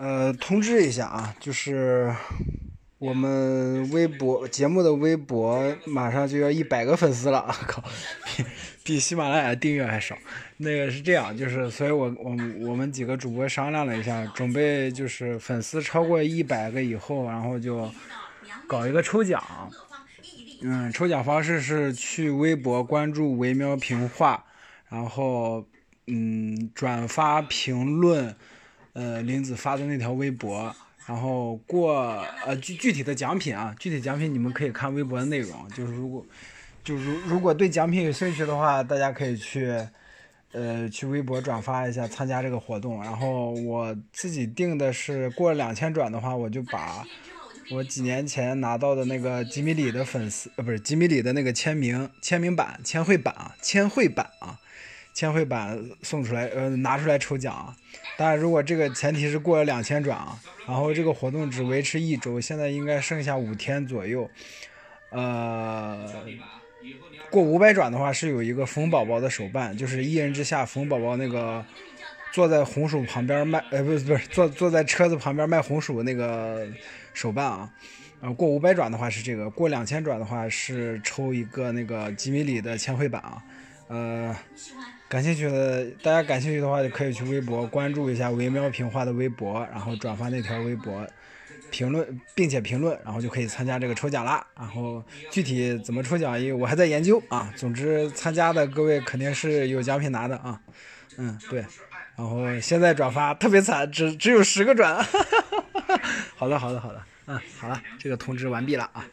呃，通知一下啊，就是我们微博节目的微博马上就要一百个粉丝了，靠，比比喜马拉雅订阅还少。那个是这样，就是所以我我我们几个主播商量了一下，准备就是粉丝超过一百个以后，然后就搞一个抽奖。嗯，抽奖方式是去微博关注维喵评话，然后嗯转发评论。呃，林子发的那条微博，然后过呃具具体的奖品啊，具体奖品你们可以看微博的内容。就是如果就如如果对奖品有兴趣的话，大家可以去呃去微博转发一下参加这个活动。然后我自己定的是过两千转的话，我就把我几年前拿到的那个吉米里的粉丝呃不是吉米里的那个签名签名版签绘版啊签绘版啊。千惠版送出来，呃，拿出来抽奖啊！当然，如果这个前提是过了两千转啊，然后这个活动只维持一周，现在应该剩下五天左右。呃，过五百转的话是有一个冯宝宝的手办，就是一人之下冯宝宝那个坐在红薯旁边卖，呃，不是不是坐坐在车子旁边卖红薯那个手办啊。呃，过五百转的话是这个，过两千转的话是抽一个那个吉米里的千惠版啊。呃。感兴趣的，大家感兴趣的话，就可以去微博关注一下维喵评话的微博，然后转发那条微博，评论并且评论，然后就可以参加这个抽奖啦。然后具体怎么抽奖，因为我还在研究啊。总之，参加的各位肯定是有奖品拿的啊。嗯，对。然后现在转发特别惨，只只有十个转。好的，好的，好的。嗯，好了，这个通知完毕了啊。